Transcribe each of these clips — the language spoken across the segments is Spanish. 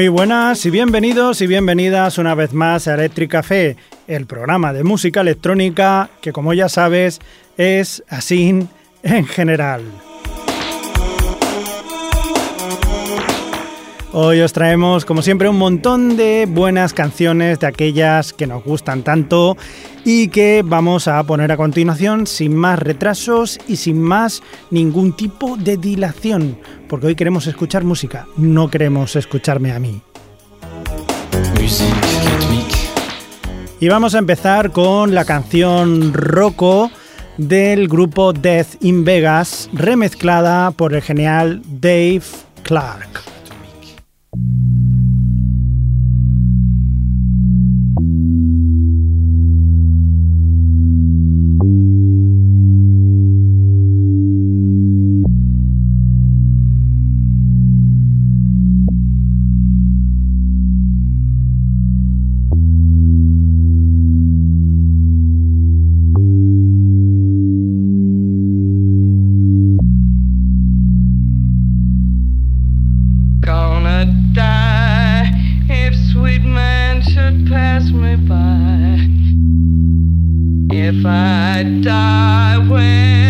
Muy buenas y bienvenidos y bienvenidas una vez más a Electric Café, el programa de música electrónica que como ya sabes es así en general. Hoy os traemos, como siempre, un montón de buenas canciones de aquellas que nos gustan tanto y que vamos a poner a continuación sin más retrasos y sin más ningún tipo de dilación, porque hoy queremos escuchar música, no queremos escucharme a mí. Y vamos a empezar con la canción Rocco del grupo Death in Vegas, remezclada por el genial Dave Clark. highway.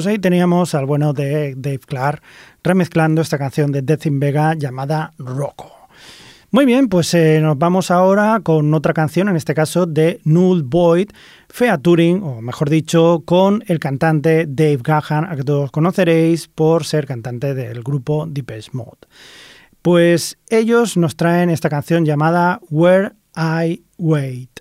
Pues ahí teníamos al bueno de Dave Clark remezclando esta canción de Death in Vega llamada Rocco. Muy bien, pues eh, nos vamos ahora con otra canción, en este caso de Null Boyd, featuring, o mejor dicho, con el cantante Dave Gahan, a que todos conoceréis por ser cantante del grupo Deepest Mode. Pues ellos nos traen esta canción llamada Where I Wait.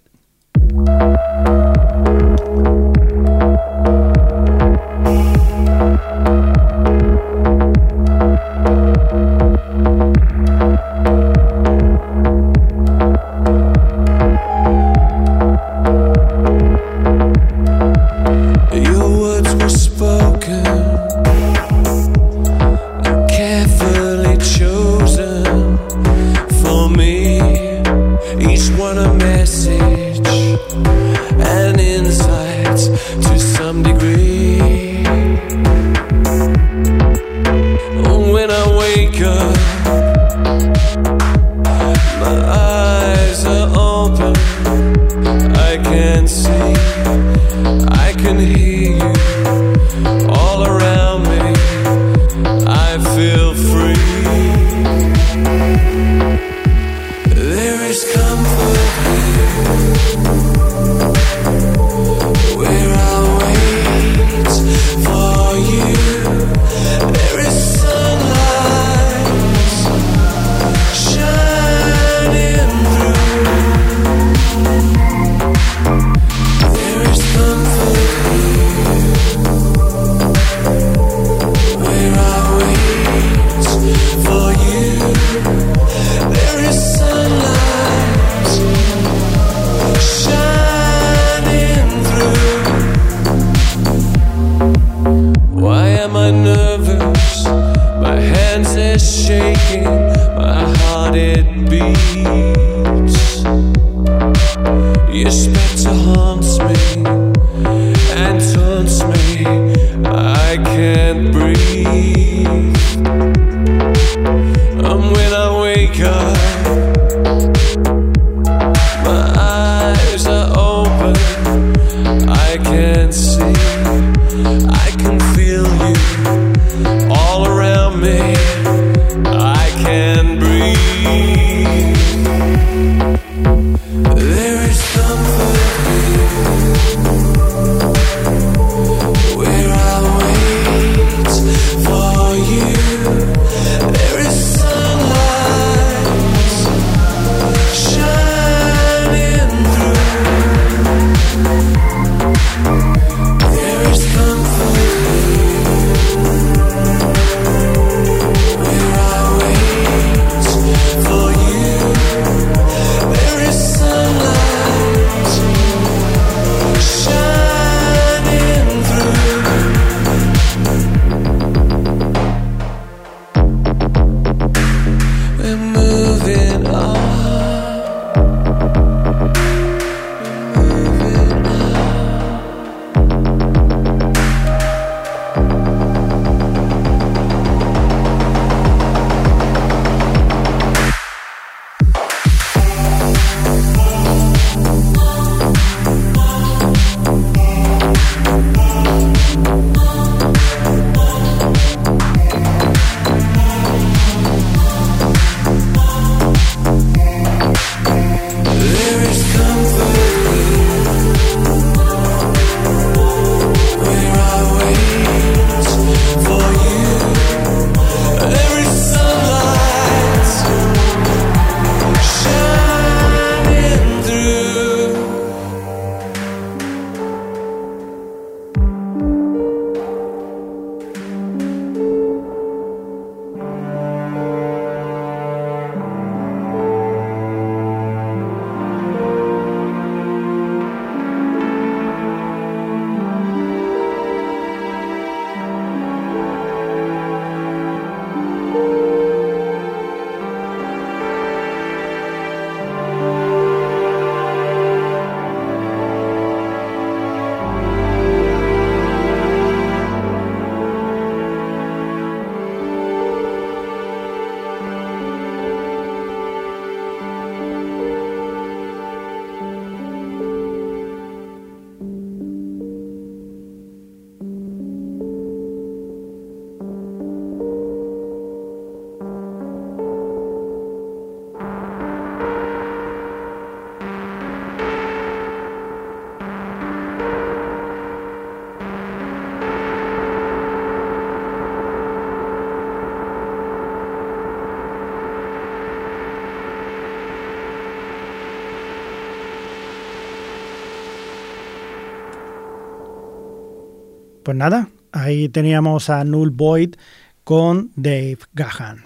Pues nada, ahí teníamos a Null Boyd con Dave Gahan.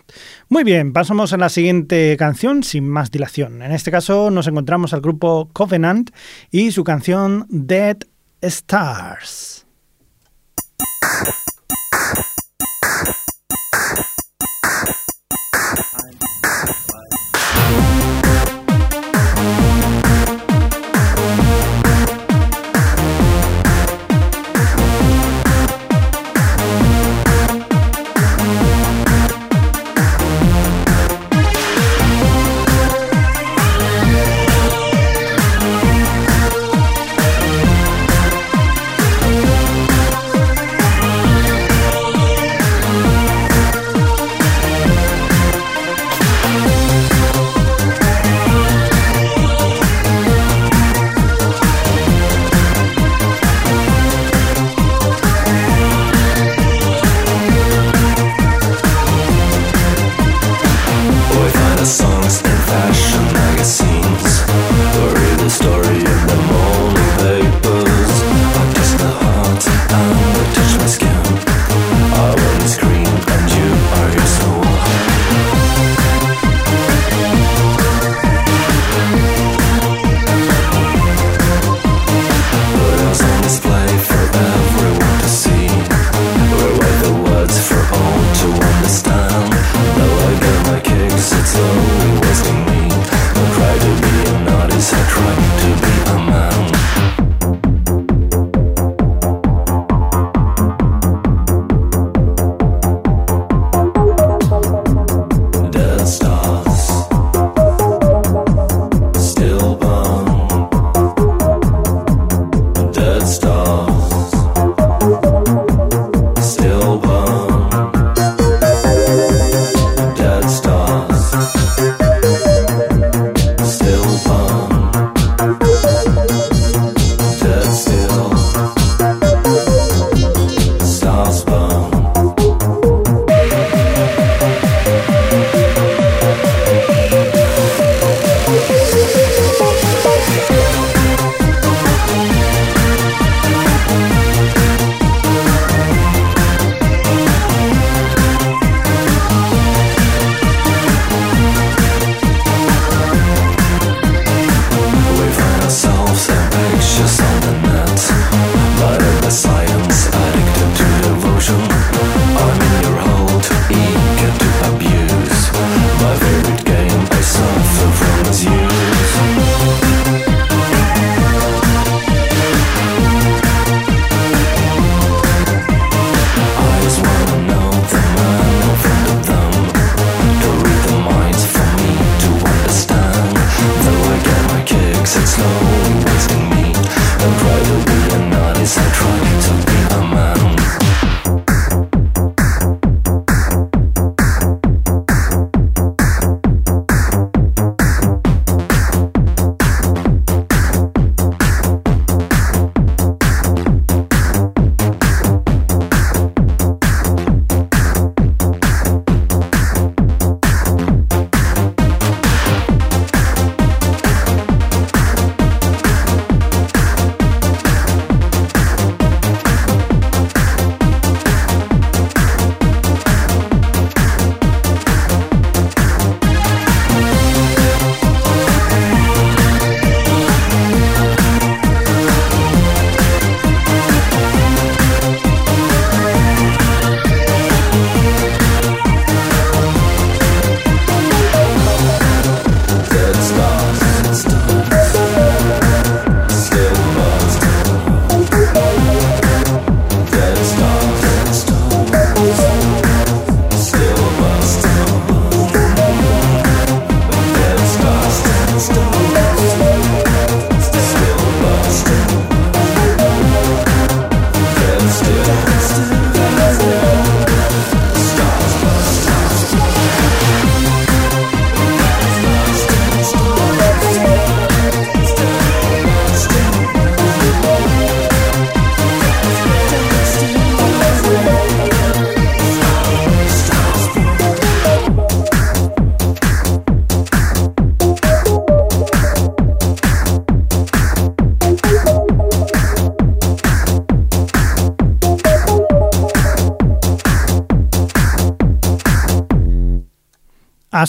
Muy bien, pasamos a la siguiente canción sin más dilación. En este caso nos encontramos al grupo Covenant y su canción Dead Stars.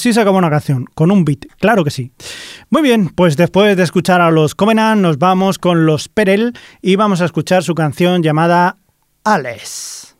Así se acaba una canción, con un beat, claro que sí. Muy bien, pues después de escuchar a los Covenant, nos vamos con los Perel y vamos a escuchar su canción llamada Ales.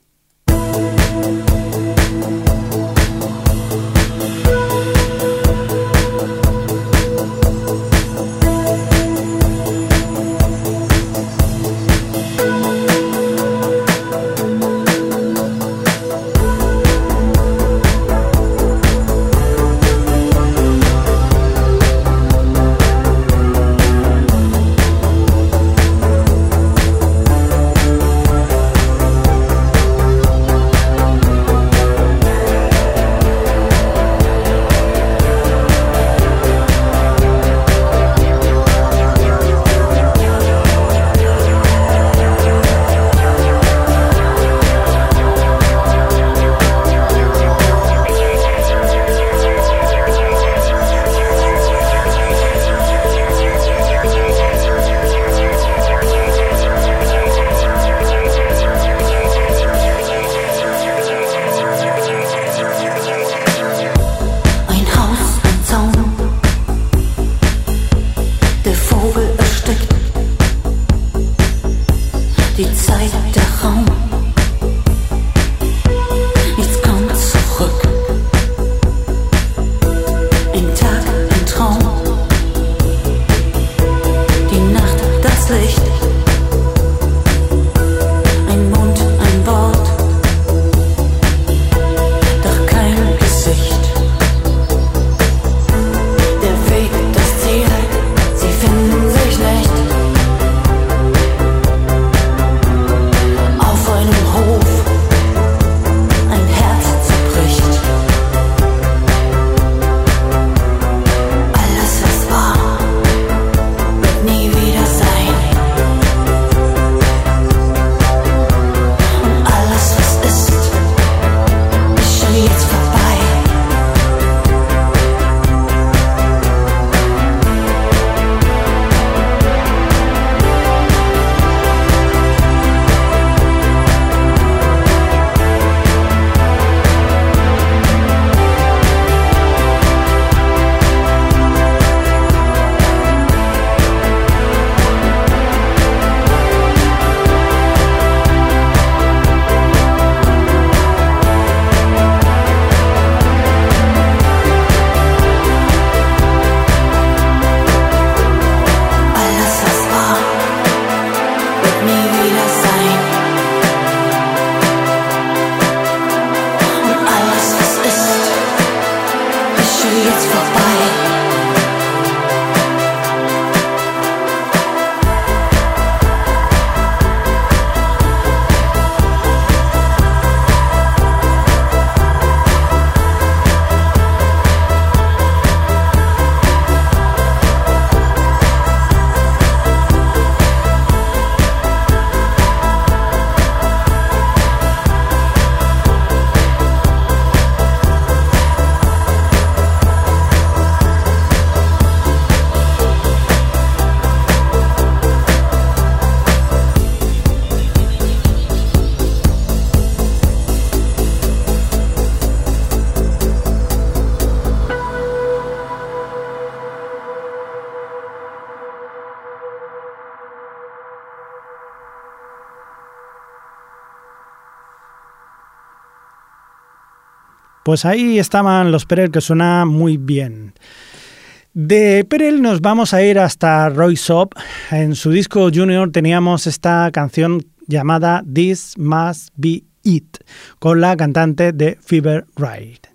Pues ahí estaban los Perel que suena muy bien. De Perel nos vamos a ir hasta Roy Sop. En su disco Junior teníamos esta canción llamada This Must Be It, con la cantante de Fever Ride.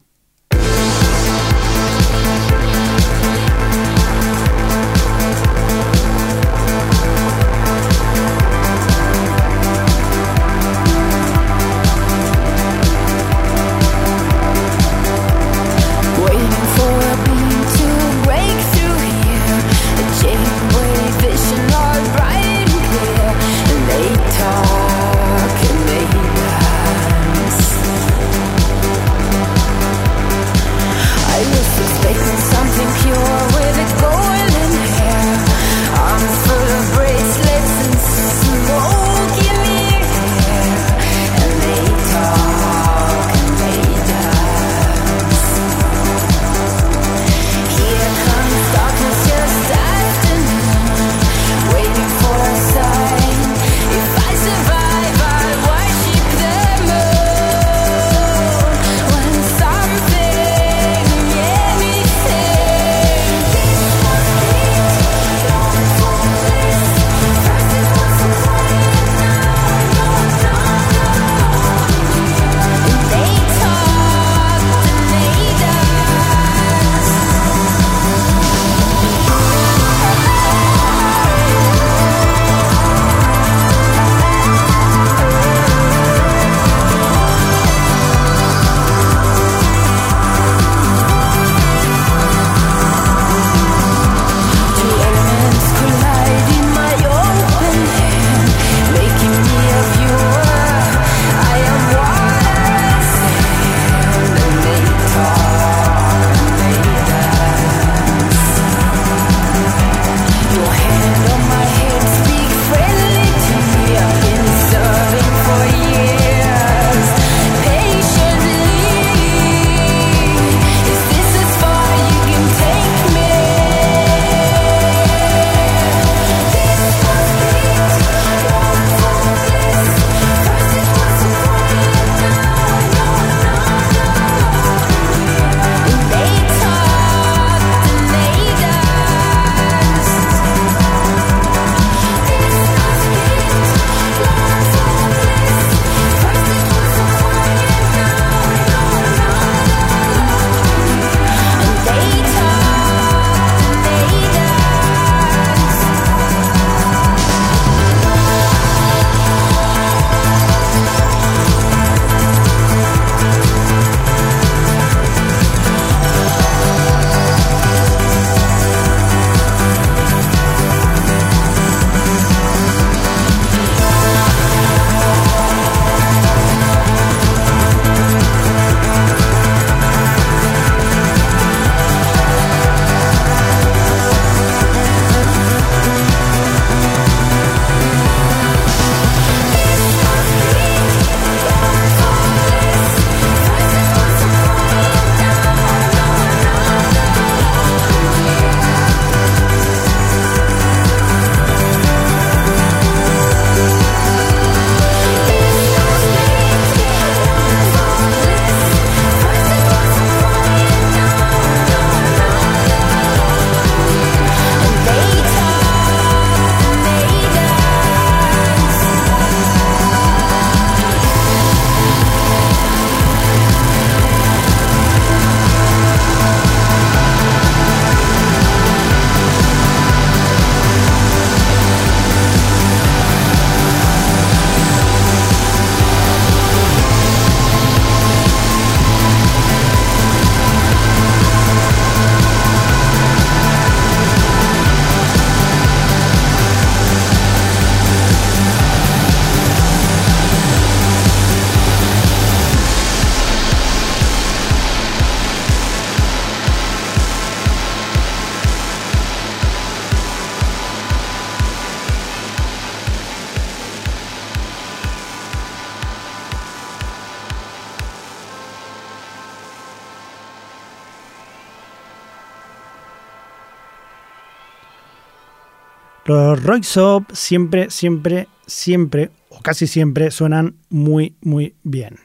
Los Royce siempre, siempre, siempre, o casi siempre, suenan muy, muy bien.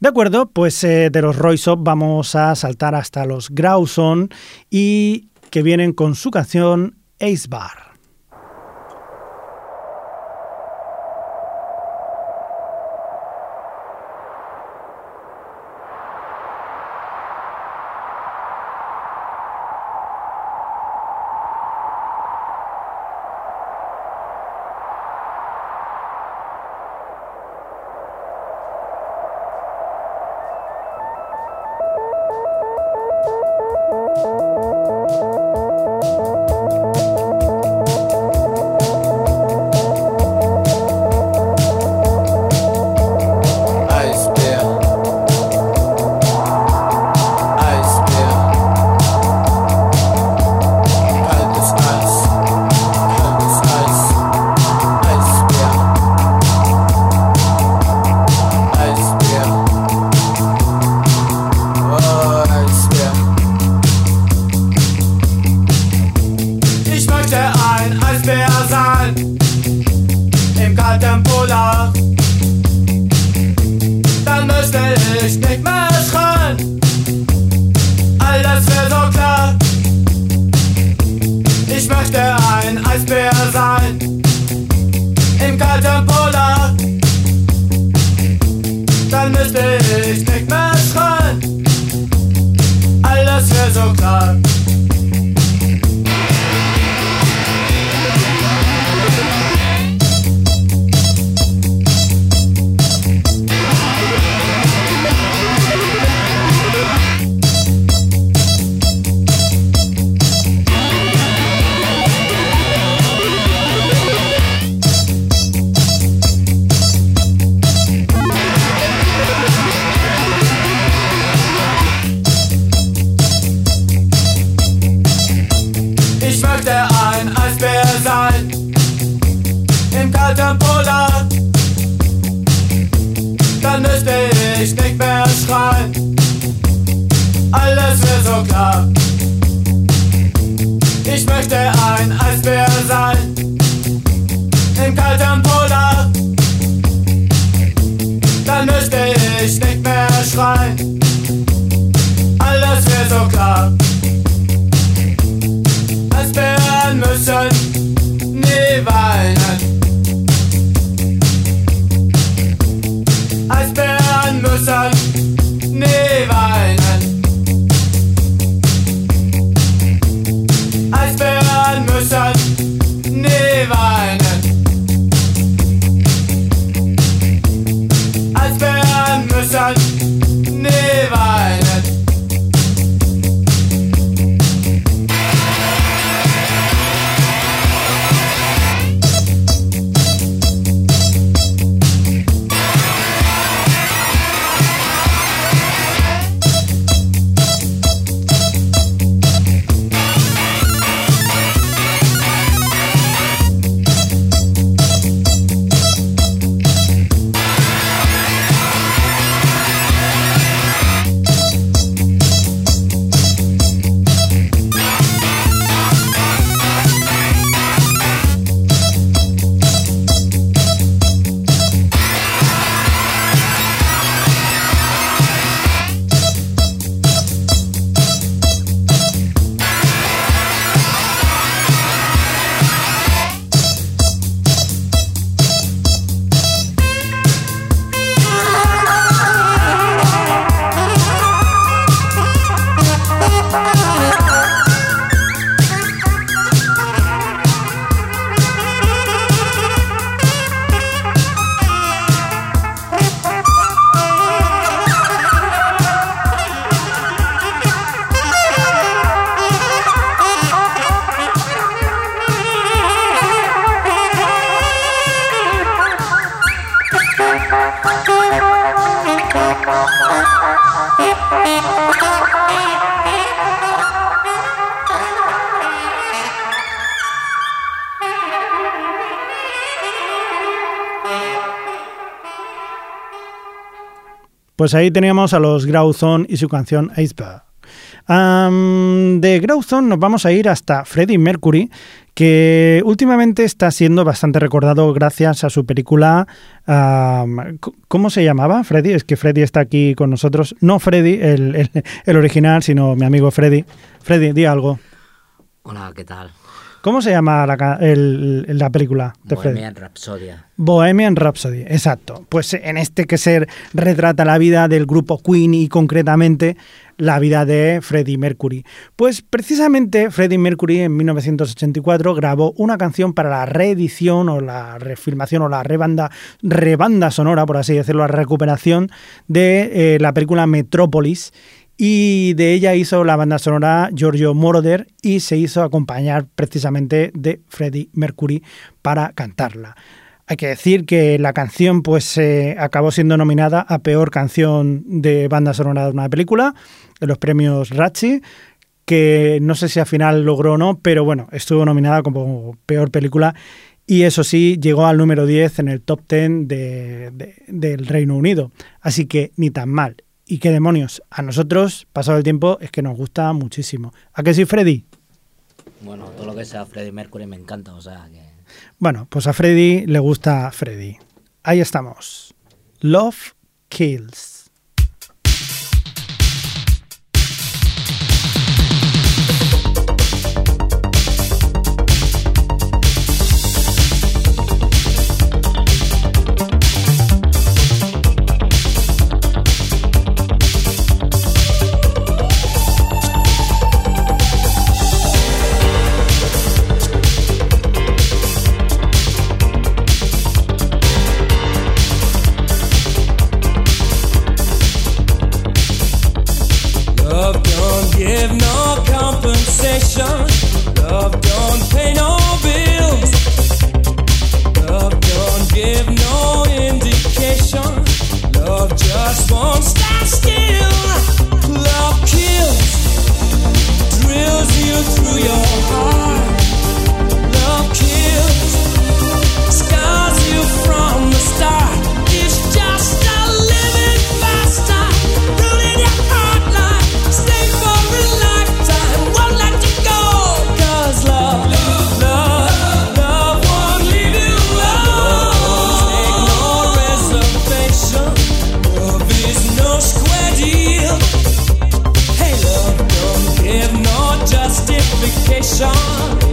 De acuerdo, pues eh, de los Royce vamos a saltar hasta los Grauson y que vienen con su canción Ace Bar. Pues ahí teníamos a los Grauthon y su canción Iceberg. de Growthon nos vamos a ir hasta Freddie Mercury, que últimamente está siendo bastante recordado gracias a su película. ¿Cómo se llamaba? Freddy. Es que Freddy está aquí con nosotros. No Freddy, el, el original, sino mi amigo Freddy. Freddy, di algo. Hola, ¿qué tal? ¿Cómo se llama la, la película de Bohemian Rhapsody. Bohemian Rhapsody, exacto. Pues en este que se retrata la vida del grupo Queen y concretamente la vida de Freddie Mercury. Pues precisamente Freddie Mercury en 1984 grabó una canción para la reedición o la refilmación o la rebanda, rebanda sonora, por así decirlo, la recuperación de eh, la película Metrópolis y de ella hizo la banda sonora Giorgio Moroder y se hizo acompañar precisamente de Freddie Mercury para cantarla. Hay que decir que la canción pues acabó siendo nominada a peor canción de banda sonora de una película en los premios Ratchi, que no sé si al final logró o no, pero bueno, estuvo nominada como peor película y eso sí, llegó al número 10 en el top 10 del Reino Unido. Así que ni tan mal. Y qué demonios, a nosotros, pasado el tiempo, es que nos gusta muchísimo. ¿A qué sí, Freddy? Bueno, todo lo que sea Freddy Mercury me encanta, o sea que... Bueno, pues a Freddy le gusta Freddy. Ahí estamos. Love Kills. nation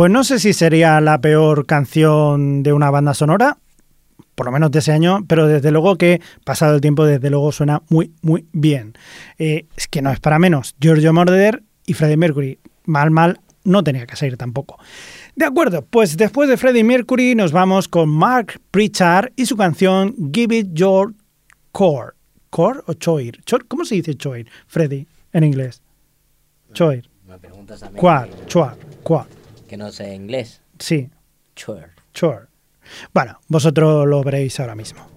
Pues no sé si sería la peor canción de una banda sonora, por lo menos de ese año, pero desde luego que pasado el tiempo, desde luego suena muy, muy bien. Eh, es que no es para menos. Giorgio Moroder y Freddie Mercury. Mal, mal, no tenía que salir tampoco. De acuerdo, pues después de Freddie Mercury nos vamos con Mark Pritchard y su canción Give It Your Core. ¿Core o Choir? ¿Cómo se dice Choir, Freddie, en inglés? Choir. Me preguntas a mí. Choir. Que no sé inglés. Sí. Choir. Choir. Bueno, vosotros lo veréis ahora mismo.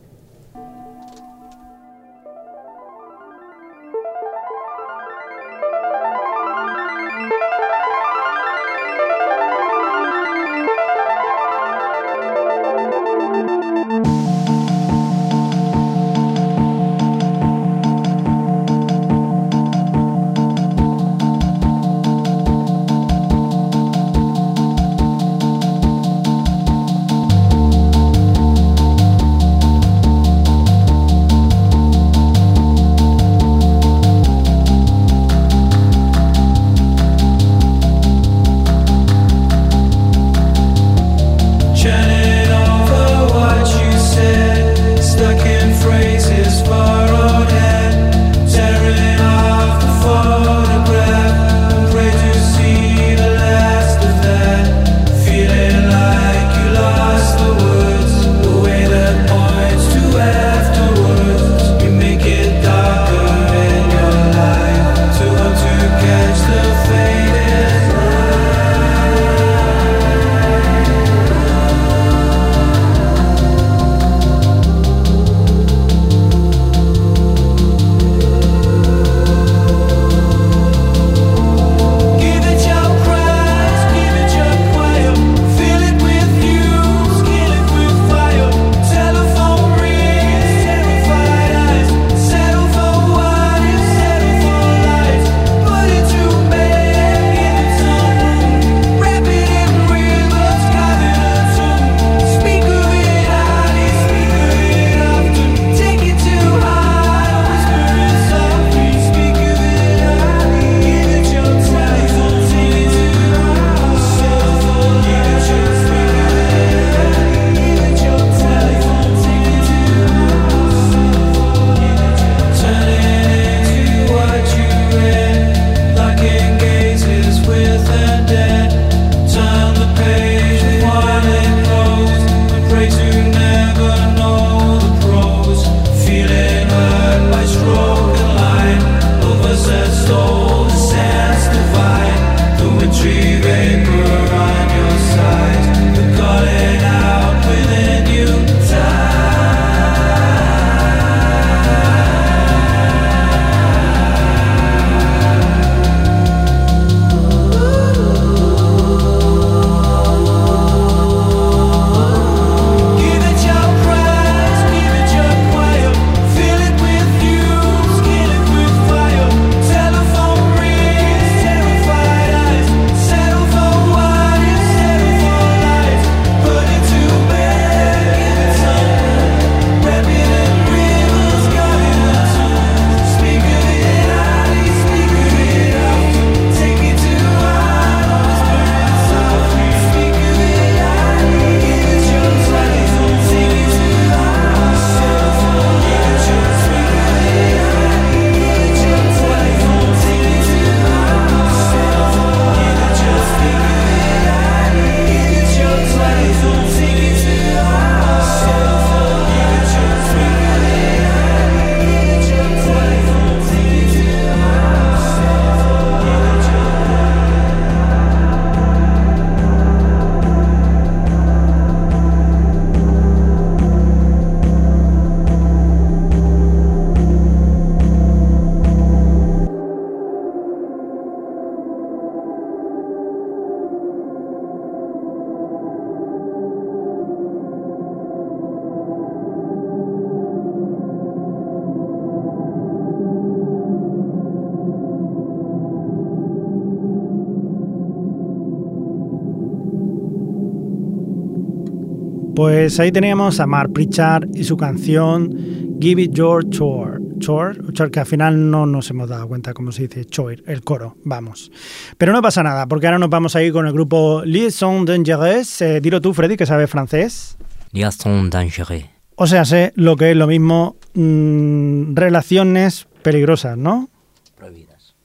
Pues ahí teníamos a Mark Pritchard y su canción Give It Your Chore. Chore, Chore, que al final no nos hemos dado cuenta cómo se dice Chore, el coro, vamos. Pero no pasa nada, porque ahora nos vamos a ir con el grupo Liaison Dangereuse. Eh, dilo tú, Freddy, que sabe francés. Liaison Dangereuse. O sea, sé lo que es lo mismo, mm, relaciones peligrosas, ¿no? Prohibidas.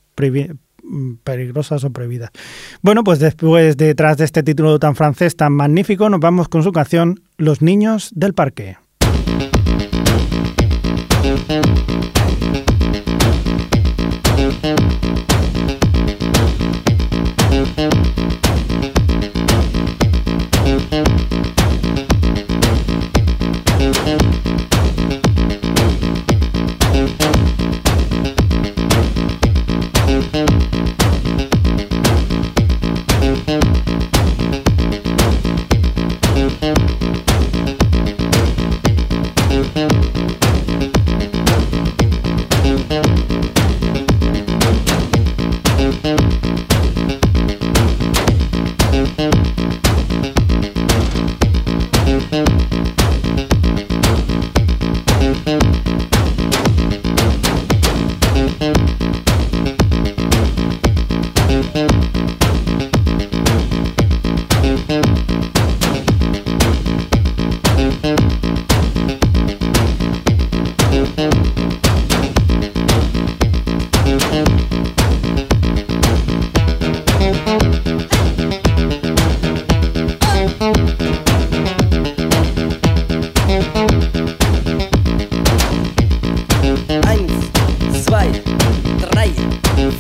Mm, peligrosas o prohibidas. Bueno, pues después, detrás de este título tan francés, tan magnífico, nos vamos con su canción Los niños del parque.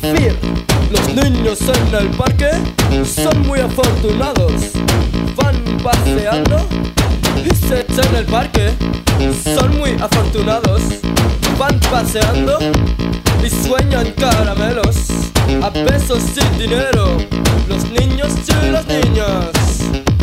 Los niños en el parque son muy afortunados. Van paseando y se echan el parque. Son muy afortunados. Van paseando y sueñan caramelos. A pesos sin dinero. Los niños y las niñas.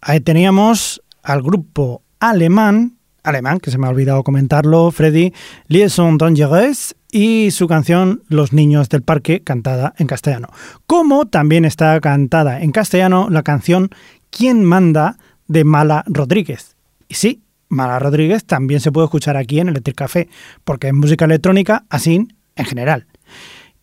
Ahí teníamos al grupo alemán, alemán, que se me ha olvidado comentarlo, Freddy, Liaison Dangereuse y su canción Los Niños del Parque, cantada en castellano. Como también está cantada en castellano la canción ¿Quién manda? de Mala Rodríguez. Y sí, Mala Rodríguez también se puede escuchar aquí en Electric Café, porque es música electrónica así en general.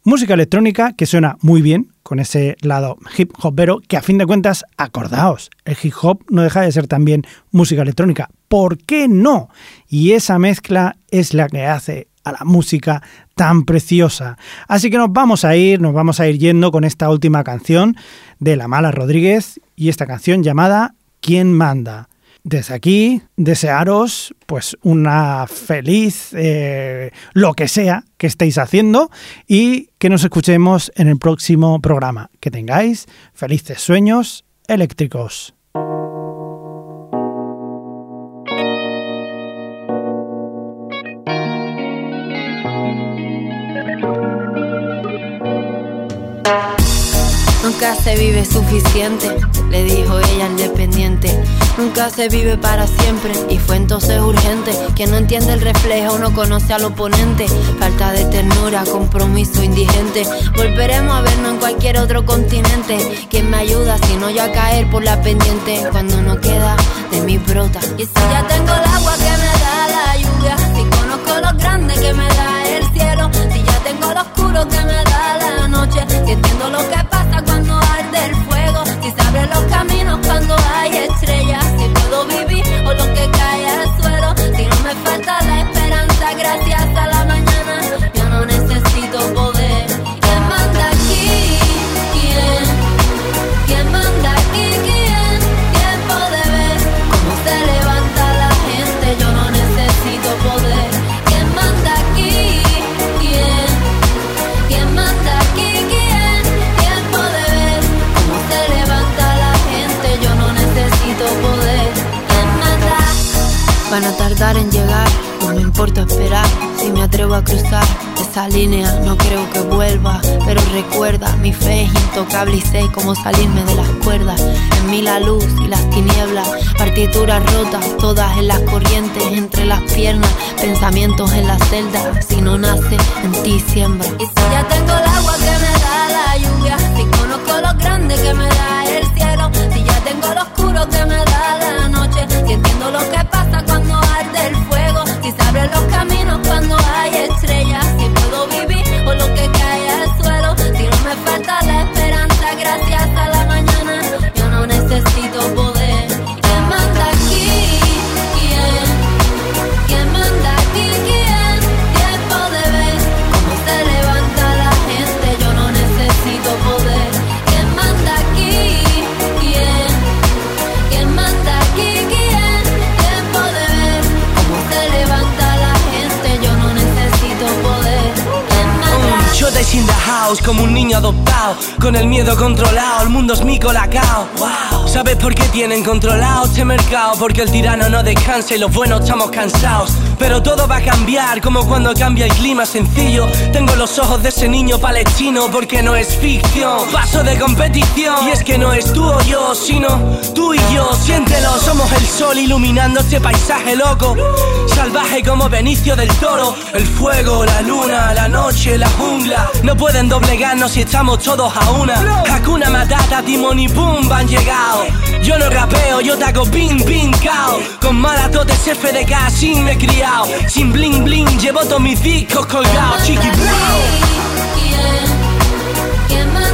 Música electrónica que suena muy bien, con ese lado hip hopero, que a fin de cuentas, acordaos, el hip hop no deja de ser también música electrónica. ¿Por qué no? Y esa mezcla es la que hace a la música tan preciosa. Así que nos vamos a ir, nos vamos a ir yendo con esta última canción de La Mala Rodríguez y esta canción llamada ¿Quién manda? Desde aquí, desearos pues una feliz eh, lo que sea que estéis haciendo y que nos escuchemos en el próximo programa. Que tengáis felices sueños eléctricos. Nunca se vive suficiente, le dijo. Nunca se vive para siempre y fue entonces urgente. Quien no entiende el reflejo no conoce al oponente. Falta de ternura, compromiso indigente. Volveremos a vernos en cualquier otro continente. ¿Quién me ayuda si no yo a caer por la pendiente? Cuando no queda de mi brota. Y si ya tengo el agua que me da la lluvia, si conozco lo grande que me da el cielo, si ya tengo lo oscuro que me da la noche, si entiendo lo que pasa Van a tardar en llegar, no me importa esperar. Si me atrevo a cruzar esa línea, no creo que vuelva. Pero recuerda, mi fe es intocable y sé cómo salirme de las cuerdas. En mí la luz y las tinieblas, partituras rotas, todas en las corrientes, entre las piernas, pensamientos en la celda. Si no nace, en ti siembra. Y si ya tengo el agua que me da la lluvia, si conozco lo grande que me da como un niño adoptado, con el miedo controlado, el mundo es mi colacao. Wow. ¿Sabes por qué tienen controlado este mercado? Porque el tirano no descansa y los buenos estamos cansados. Pero todo va a cambiar como cuando cambia el clima sencillo. Tengo los ojos de ese niño palestino porque no es ficción. Paso de competición y es que no es tú o yo, sino tú y yo. Siéntelo, somos el sol iluminando este paisaje loco. Salvaje como Benicio del Toro. El fuego, la luna, la noche, la jungla. No pueden doblegarnos si estamos todos a una. Hakuna Matata, Timón y Pumba han llegado. Yo no rapeo, yo te hago ping, ping, cao. Con maratotes FDK sin me he criado. Sin bling, bling, llevo todos mis discos colgados. Chiqui, brown. ¿Quién? ¿Quién manda